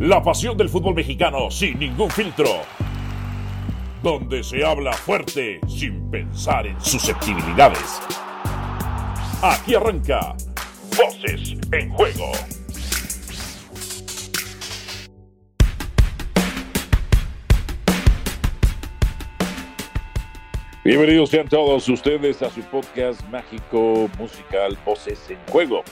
La pasión del fútbol mexicano sin ningún filtro. Donde se habla fuerte sin pensar en susceptibilidades. Aquí arranca Voces en Juego. Bienvenidos sean todos ustedes a su podcast mágico musical Voces en Juego.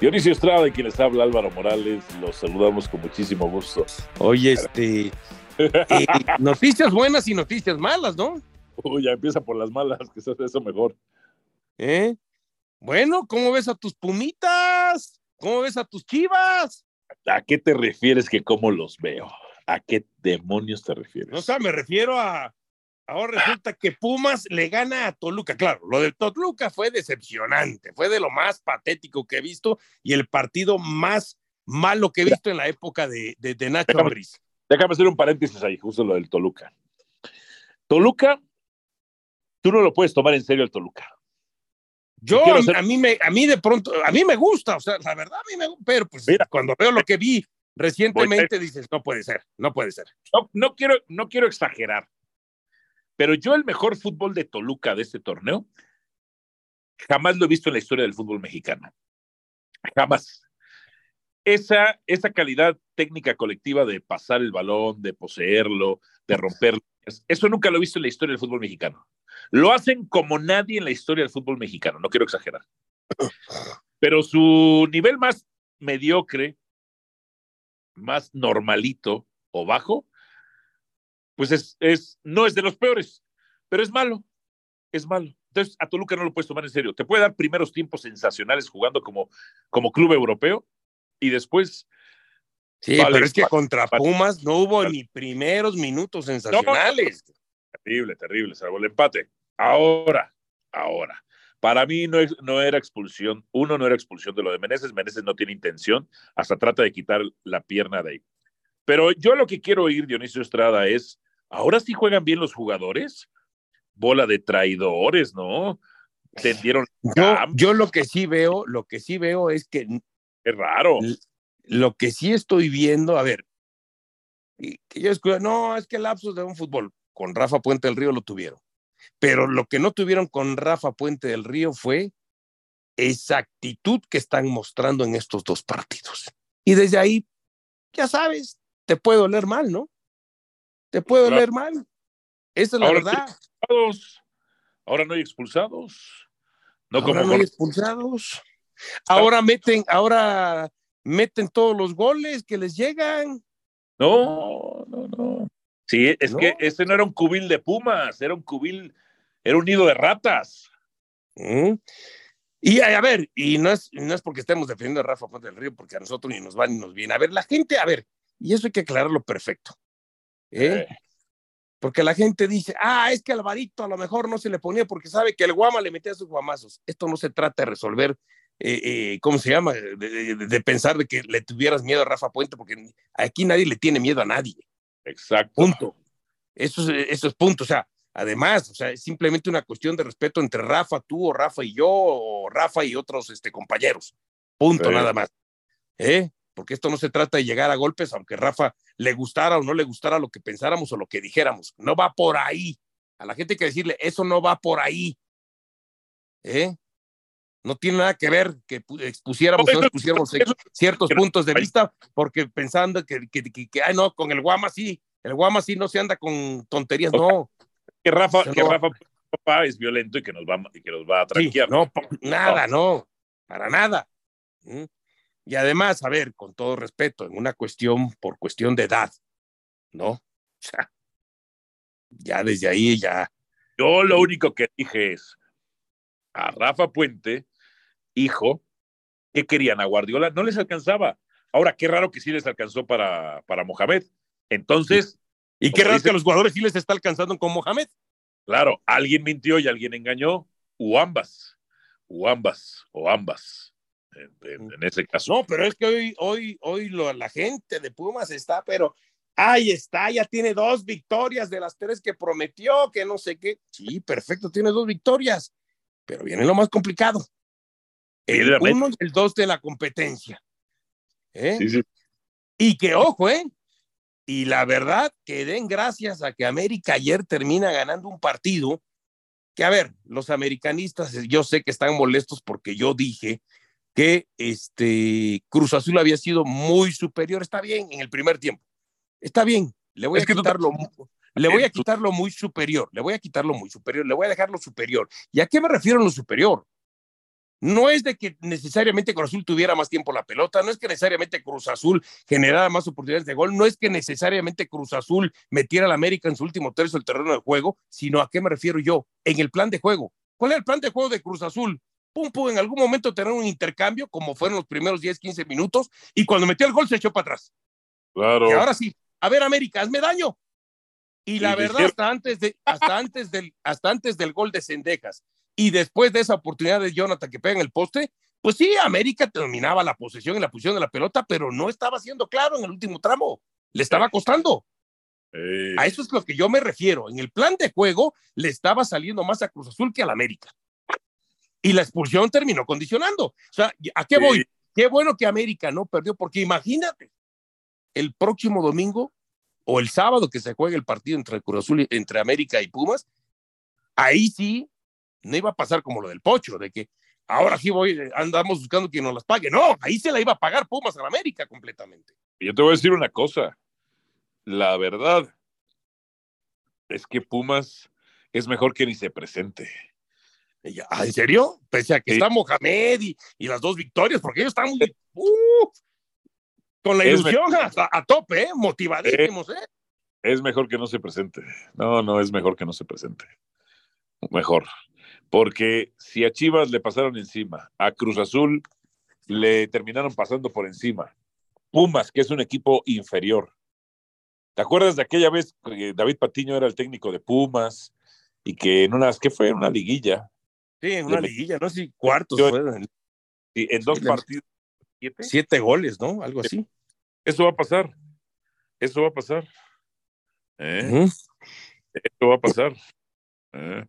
Dionisio Estrada y quien les habla Álvaro Morales, los saludamos con muchísimo gusto. Oye, este, eh, noticias buenas y noticias malas, ¿no? Uy, ya empieza por las malas, que es eso mejor. ¿Eh? Bueno, ¿cómo ves a tus pumitas? ¿Cómo ves a tus chivas? ¿A qué te refieres que cómo los veo? ¿A qué demonios te refieres? No, o sea, me refiero a, Ahora resulta que Pumas le gana a Toluca. Claro, lo de Toluca fue decepcionante, fue de lo más patético que he visto y el partido más malo que he visto en la época de, de, Nacho déjame, Déjame hacer un paréntesis ahí, justo lo del Toluca. Toluca, tú no lo puedes tomar en serio el Toluca. Yo, a, mí me, a mí de pronto, a mí me gusta, o sea, la verdad a mí me gusta, pero pues Mira, cuando veo lo que vi recientemente dices, no puede ser, no puede ser. No, no, quiero, no quiero exagerar, pero yo el mejor fútbol de Toluca de este torneo, jamás lo he visto en la historia del fútbol mexicano. Jamás. Esa, esa calidad técnica colectiva de pasar el balón, de poseerlo, de romperlo, eso nunca lo he visto en la historia del fútbol mexicano. Lo hacen como nadie en la historia del fútbol mexicano, no quiero exagerar. Pero su nivel más mediocre, más normalito o bajo, pues es, es, no es de los peores, pero es malo, es malo. Entonces, a Toluca no lo puedes tomar en serio. Te puede dar primeros tiempos sensacionales jugando como, como club europeo y después... Sí, pero es que contra Pumas no hubo ni primeros minutos sensacionales. terrible, terrible, salvo el empate. Ahora, ahora. Para mí no, no era expulsión. Uno no era expulsión de lo de Meneses. Meneses no tiene intención. Hasta trata de quitar la pierna de ahí. Pero yo lo que quiero oír, Dionisio Estrada, es Ahora sí juegan bien los jugadores. Bola de traidores, ¿no? Tendieron. Yo, yo lo que sí veo, lo que sí veo es que. Es raro. Lo que sí estoy viendo, a ver, que yo escucho, no, es que el lapsus de un fútbol con Rafa Puente del Río lo tuvieron. Pero lo que no tuvieron con Rafa Puente del Río fue esa actitud que están mostrando en estos dos partidos. Y desde ahí, ya sabes, te puede oler mal, ¿no? Te puede leer mal. Esa es la verdad. Ahora no hay expulsados. No ahora como no hay expulsados. Ahora meten, ahora meten todos los goles que les llegan. No, no, no. Sí, es que ese no era un cubil de pumas, era un cubil, era un nido de ratas. Mm. Y a, ver, y no es, no es porque estemos defendiendo a Rafa Fuente del Río, porque a nosotros ni nos va ni nos viene. A ver, la gente, a ver, y eso hay que aclararlo perfecto. ¿Eh? Porque la gente dice, ah, es que Alvarito a lo mejor no se le ponía porque sabe que el Guama le metía sus guamazos. Esto no se trata de resolver, eh, eh, ¿cómo se llama? De, pensar de que le tuvieras miedo a Rafa Puente, porque aquí nadie le tiene miedo a nadie. Exacto. Punto. Eso es, eso es punto. O sea, además, o sea, es simplemente una cuestión de respeto entre Rafa, tú o Rafa y yo, o Rafa y otros este, compañeros. Punto, nada más. ¿Eh? Porque esto no se trata de llegar a golpes, aunque Rafa le gustara o no le gustara lo que pensáramos o lo que dijéramos. No va por ahí. A la gente hay que decirle, eso no va por ahí. ¿Eh? No tiene nada que ver que expusiéramos no expusiéramos ciertos puntos de vista, porque pensando que, que, que, ay, no, con el Guama sí, el Guama sí no se anda con tonterías, no. Que Rafa, que Rafa es violento y que nos va, y que nos va a tranquear. no, nada, no, para nada. ¿Mm? Y además, a ver, con todo respeto, en una cuestión por cuestión de edad, ¿no? O sea, ya desde ahí ya. Yo lo único que dije es a Rafa Puente, hijo, ¿qué querían a Guardiola? No les alcanzaba. Ahora, qué raro que sí les alcanzó para, para Mohamed. Entonces. Y qué raro que a los jugadores sí les está alcanzando con Mohamed. Claro, alguien mintió y alguien engañó, o ambas, o ambas, o ambas en, ese caso. No, pero es que hoy, hoy, hoy lo, la gente de Pumas está, pero ahí está, ya tiene dos victorias de las tres que prometió, que no sé qué. Sí, perfecto, tiene dos victorias, pero viene lo más complicado. El uno y el dos de la competencia. ¿Eh? Sí, sí. Y que ojo, ¿eh? Y la verdad que den gracias a que América ayer termina ganando un partido que, a ver, los americanistas, yo sé que están molestos porque yo dije que este Cruz Azul había sido muy superior. Está bien en el primer tiempo. Está bien. Le voy a quitarlo. Le voy a quitarlo muy superior. Le voy a quitarlo muy superior. Le voy a dejarlo superior. ¿Y a qué me refiero en lo superior? No es de que necesariamente Cruz Azul tuviera más tiempo la pelota, no es que necesariamente Cruz Azul generara más oportunidades de gol, no es que necesariamente Cruz Azul metiera a la América en su último tercio del terreno de juego, sino a qué me refiero yo, en el plan de juego. ¿Cuál es el plan de juego de Cruz Azul? Pum, pum, en algún momento tener un intercambio, como fueron los primeros 10, 15 minutos, y cuando metió el gol se echó para atrás. Claro. Y ahora sí, a ver, América, hazme daño. Y la verdad, hasta antes, de, hasta, antes del, hasta antes del gol de Cendejas y después de esa oportunidad de Jonathan que pega en el poste, pues sí, América terminaba la posesión y la posición de la pelota, pero no estaba siendo claro en el último tramo. Le estaba costando. A eso es lo que yo me refiero. En el plan de juego le estaba saliendo más a Cruz Azul que al América. Y la expulsión terminó condicionando. O sea, ¿a qué voy? Qué bueno que América no perdió, porque imagínate, el próximo domingo o el sábado que se juegue el partido entre Cruz Azul, entre América y Pumas, ahí sí no iba a pasar como lo del Pocho, de que ahora sí voy, andamos buscando quien nos las pague. No, ahí se la iba a pagar Pumas a la América completamente. Yo te voy a decir una cosa. La verdad es que Pumas es mejor que ni se presente. ¿Ah, ¿En serio? Pese a que está Mohamed y, y, las dos victorias, porque ellos están muy, uh, con la ilusión a, a, tope, ¿eh? motivadísimos. ¿eh? Es mejor que no se presente. No, no, es mejor que no se presente. Mejor. Porque si a Chivas le pasaron encima, a Cruz Azul le terminaron pasando por encima, Pumas, que es un equipo inferior. ¿Te acuerdas de aquella vez que David Patiño era el técnico de Pumas y que en unas, ¿qué fue? Una liguilla. Sí, en una liguilla, no sé, cuartos. Sí, en dos partidos. ¿Siete? siete goles, ¿no? Algo así. Eso va a pasar. Eso va a pasar. ¿Eh? Eso va a pasar. ¿Eh?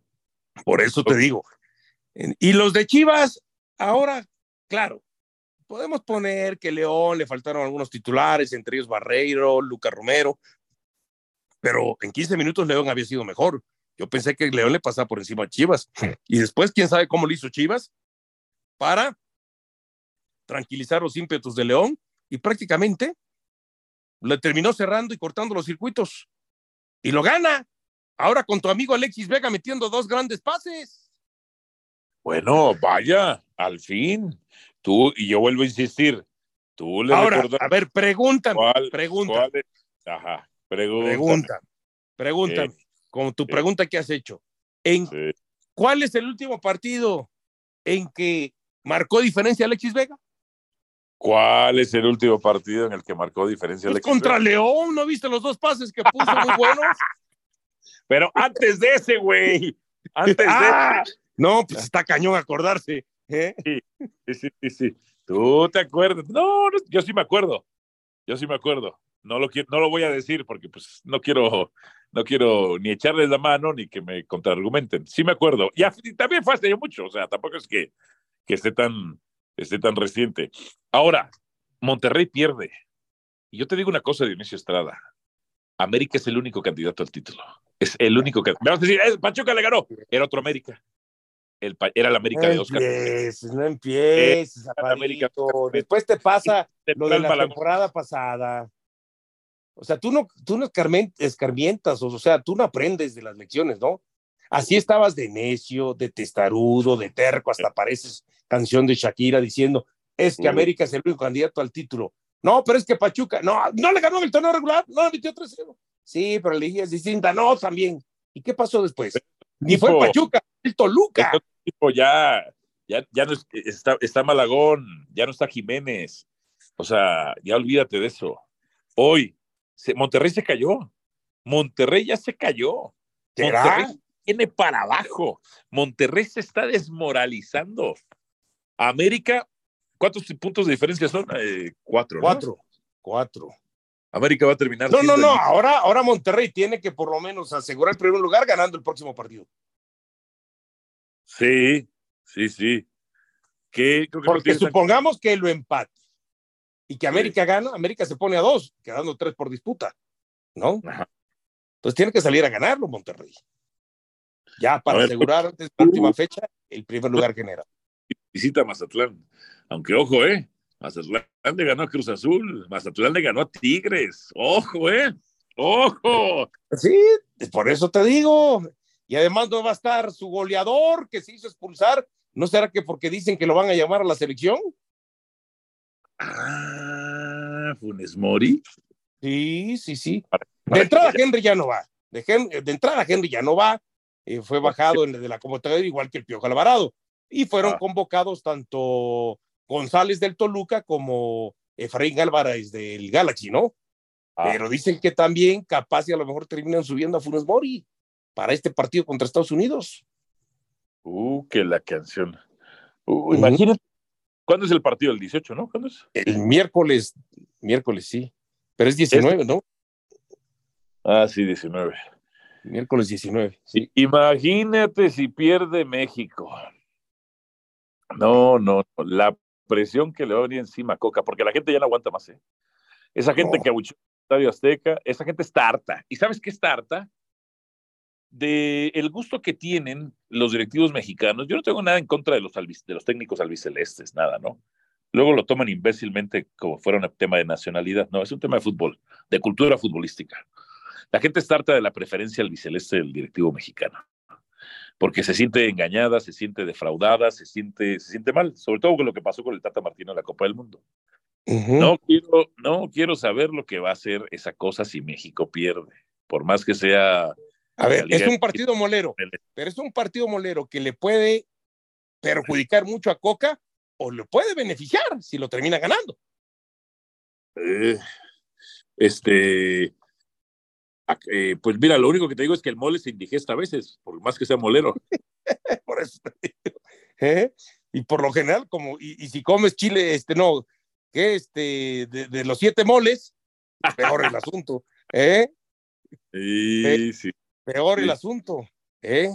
Por eso te digo. Y los de Chivas, ahora, claro, podemos poner que León le faltaron algunos titulares, entre ellos Barreiro, Luca Romero, pero en 15 minutos León había sido mejor. Yo pensé que León le pasaba por encima a Chivas. Y después, quién sabe cómo lo hizo Chivas para tranquilizar los ímpetus de León y prácticamente le terminó cerrando y cortando los circuitos. Y lo gana. Ahora con tu amigo Alexis Vega metiendo dos grandes pases. Bueno, vaya, al fin. Tú, y yo vuelvo a insistir, tú le Ahora, a ver, pregúntame, pregunta. Ajá, pregunta. Pregunta, con tu pregunta que has hecho. ¿En ¿Cuál es el último partido en que marcó diferencia Alexis Vega? ¿Cuál es el último partido en el que marcó diferencia pues Alexis contra León, ¿no viste los dos pases que puso muy buenos? Pero antes de ese, güey. Antes de ah, No, pues está cañón acordarse. ¿eh? Sí, sí, sí, sí. ¿Tú te acuerdas? No, yo sí me acuerdo. Yo sí me acuerdo. No lo, no lo voy a decir porque pues no quiero, no quiero ni echarles la mano ni que me contraargumenten. Sí me acuerdo. Y también fue hace mucho, o sea, tampoco es que, que esté, tan, esté tan reciente. Ahora, Monterrey pierde. Y yo te digo una cosa, Dionisio Estrada. América es el único candidato al título. Es el único que. Me vas a decir, eh, Pachuca le ganó. Era otro América. El, era el América de Oscar. Empieces, no empieces, América. Después te pasa lo de la temporada pasada. O sea, tú no, tú no escarmientas, o sea, tú no aprendes de las lecciones, ¿no? Así estabas de necio, de testarudo, de terco, hasta pareces canción de Shakira diciendo, es que América es el único candidato al título. No, pero es que Pachuca, no, no le ganó el torneo regular, no le metió 3-0. Sí, pero la liga es distinta. No, también. ¿Y qué pasó después? Ni fue Pachuca, el Toluca. Tipo ya, ya, ya no está, está Malagón, ya no está Jiménez. O sea, ya olvídate de eso. Hoy, Monterrey se cayó. Monterrey ya se cayó. Monterrey viene para abajo. Monterrey se está desmoralizando. América, ¿cuántos puntos de diferencia son? Eh, cuatro. Cuatro. Cuatro. América va a terminar. No, no, no. Ahora, ahora Monterrey tiene que por lo menos asegurar el primer lugar ganando el próximo partido. Sí, sí, sí. Porque supongamos que lo empate. Y que América gana, América se pone a dos, quedando tres por disputa, ¿no? Entonces tiene que salir a ganarlo Monterrey. Ya para asegurar antes de la última fecha el primer lugar genera. Visita Mazatlán. Aunque ojo, ¿eh? Mazatlán le ganó a Cruz Azul, Mazatlán le ganó a Tigres. Ojo, ¿eh? Ojo. Sí, por eso te digo. Y además no va a estar su goleador que se hizo expulsar. ¿No será que porque dicen que lo van a llamar a la selección? Ah, Funes Mori. Sí, sí, sí. De entrada Henry ya no va. De, entrada Henry ya no va. Eh, fue bajado en, de la convocatoria igual que el Piojo Alvarado. Y fueron ah. convocados tanto González del Toluca como Efraín Álvarez del Galaxy, ¿no? Ah. Pero dicen que también capaz y a lo mejor terminan subiendo a Funes Mori para este partido contra Estados Unidos. Uh, que la canción. Uh, imagínate. ¿Cuándo es el partido? El 18, ¿no? ¿Cuándo es? El miércoles, miércoles sí. Pero es 19, ¿no? Ah, sí, 19. Miércoles 19. Sí. Imagínate si pierde México. No, no, no. La presión que le va a venir encima a Coca, porque la gente ya no aguanta más, ¿eh? Esa gente que abuchó el Estadio Azteca, esa gente está harta. ¿Y sabes qué está harta? De el gusto que tienen los directivos mexicanos. Yo no tengo nada en contra de los, de los técnicos albicelestes, nada, ¿no? Luego lo toman imbécilmente como fuera un tema de nacionalidad. No, es un tema de fútbol, de cultura futbolística. La gente está harta de la preferencia albiceleste del directivo mexicano porque se siente engañada, se siente defraudada, se siente, se siente mal, sobre todo con lo que pasó con el Tata Martino en la Copa del Mundo. no, quiero, no quiero saber lo que va a hacer esa cosa si México pierde, por más que sea... A ver, es un partido molero, pero es un partido molero que le puede perjudicar mucho a Coca o le puede beneficiar si lo termina ganando. Eh, este, eh, pues mira, lo único que te digo es que el mole se indigesta a veces, por más que sea molero. por eso ¿eh? Y por lo general, como, y, si comes chile, este, no, que este, de, los siete moles, peor el asunto, ¿eh? Sí, sí. Peor el asunto, ¿eh?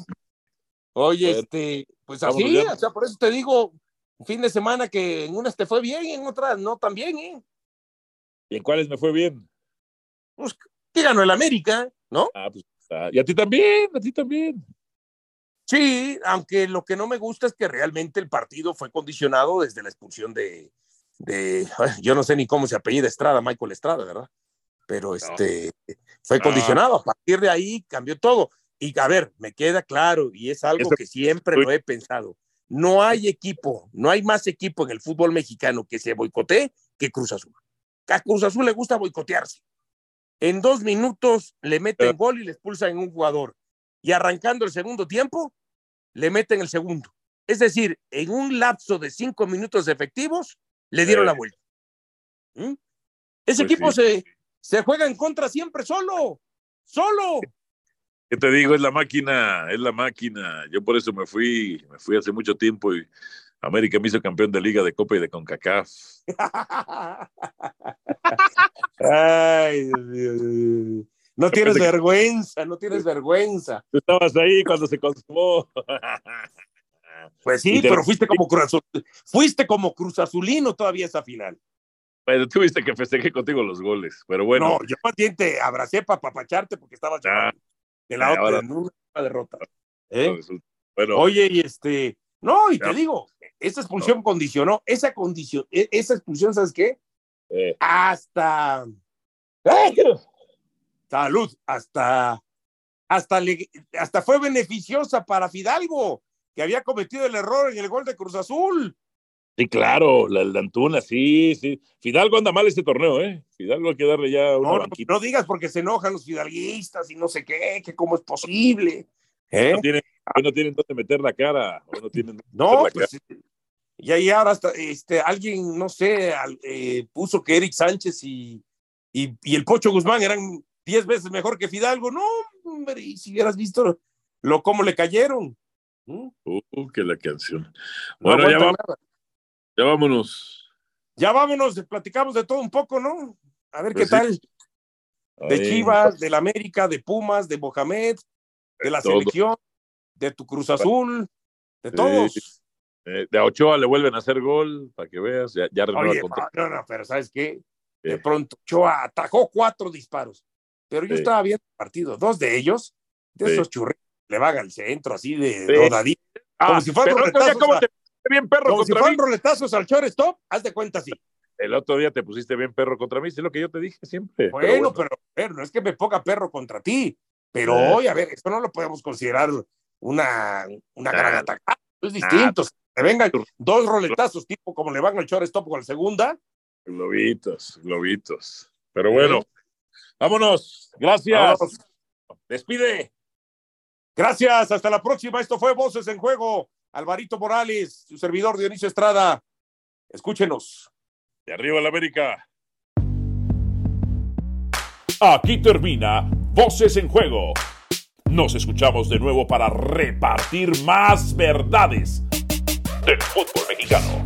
Oye, este, pues así, o sea, por eso te digo, un fin de semana que en unas te fue bien y en otras no tan bien, ¿eh? ¿Y en cuáles me fue bien? Pues que ganó el América, ¿no? Ah, pues, y a ti también, a ti también. Sí, aunque lo que no me gusta es que realmente el partido fue condicionado desde la expulsión de, de yo no sé ni cómo se apellida Estrada, Michael Estrada, ¿verdad? Pero este fue condicionado, a partir de ahí cambió todo. Y a ver, me queda claro, y es algo que siempre lo he pensado. No hay equipo, no hay más equipo en el fútbol mexicano que se boicotee que Cruz Azul. A Cruz Azul le gusta boicotearse. En dos minutos le meten gol y le expulsan un jugador. Y arrancando el segundo tiempo, le meten el segundo. Es decir, en un lapso de cinco minutos efectivos, le dieron la vuelta. ¿Mm? Ese pues equipo se, se juega en contra siempre solo, solo. ¿Qué te digo? Es la máquina, es la máquina. Yo por eso me fui, me fui hace mucho tiempo y América me hizo campeón de Liga de Copa y de CONCACAF. Ay, Dios, No tienes vergüenza, no tienes vergüenza. Tú estabas ahí cuando se consumó. Pues sí, pero fuiste como Cruz Azul, fuiste como Cruz Azulino todavía esa final. Pero tuviste que festejar contigo los goles, pero bueno. No, yo más te abracé para papacharte porque estabas ah, en la otra, en una derrota. ¿Eh? Bueno, Oye, y este, no, y te digo, esa expulsión condicionó, esa condición, e, esa expulsión, ¿sabes qué? Eh. Hasta. Salud, hasta. Hasta, hasta fue beneficiosa para Fidalgo, que había cometido el error en el gol de Cruz Azul. Sí, claro, la, Antuna, sí, sí. Fidalgo anda mal este torneo, ¿eh? Fidalgo hay que darle ya una no, no, digas porque se enojan los fidalguistas y no sé qué, que cómo es posible. ¿eh? No, tienen, no tienen dónde meter la cara. no, tienen no pues, y ahí ahora hasta, este, alguien, no sé, eh, puso que Eric Sánchez y, y, el Pocho Guzmán eran diez veces mejor que Fidalgo. No, hombre, y si hubieras visto lo cómo le cayeron. ¿Mm? Uh, que la canción. Bueno, ya, ya vámonos. Ya vámonos, platicamos de todo un poco, ¿no? A ver qué pues tal. De Chivas, del América, de Pumas, de Mohamed, de la selección, de tu Cruz Azul, de todos. Eh, de a Ochoa le vuelven a hacer gol, para que veas, ya, ya Oye, no, no, pero ¿sabes qué? De pronto Ochoa atajó cuatro disparos, pero yo estaba viendo el partido, dos de ellos, de esos churritos, le van al centro, así de rodadito, ah, como si fueran roletazos. ¿cómo te bien perro como si fueran roletazos al shortstop, haz de cuenta así. El otro día te pusiste bien perro contra mí, es lo que yo te dije siempre. Bueno, pero, pero, no es que me ponga perro contra ti, pero hoy, a ver, esto no lo podemos considerar una, una gran atacada, es distinto. que vengan dos roletazos, tipo como le van al shortstop con la segunda. Globitos, globitos. Pero bueno, vámonos. Gracias. Despide. Gracias, hasta la próxima. Esto fue Voces en Juego. Alvarito Morales, su servidor Dionisio Estrada. Escúchenos. De arriba la América. Aquí termina Voces en Juego. Nos escuchamos de nuevo para repartir más verdades del fútbol mexicano.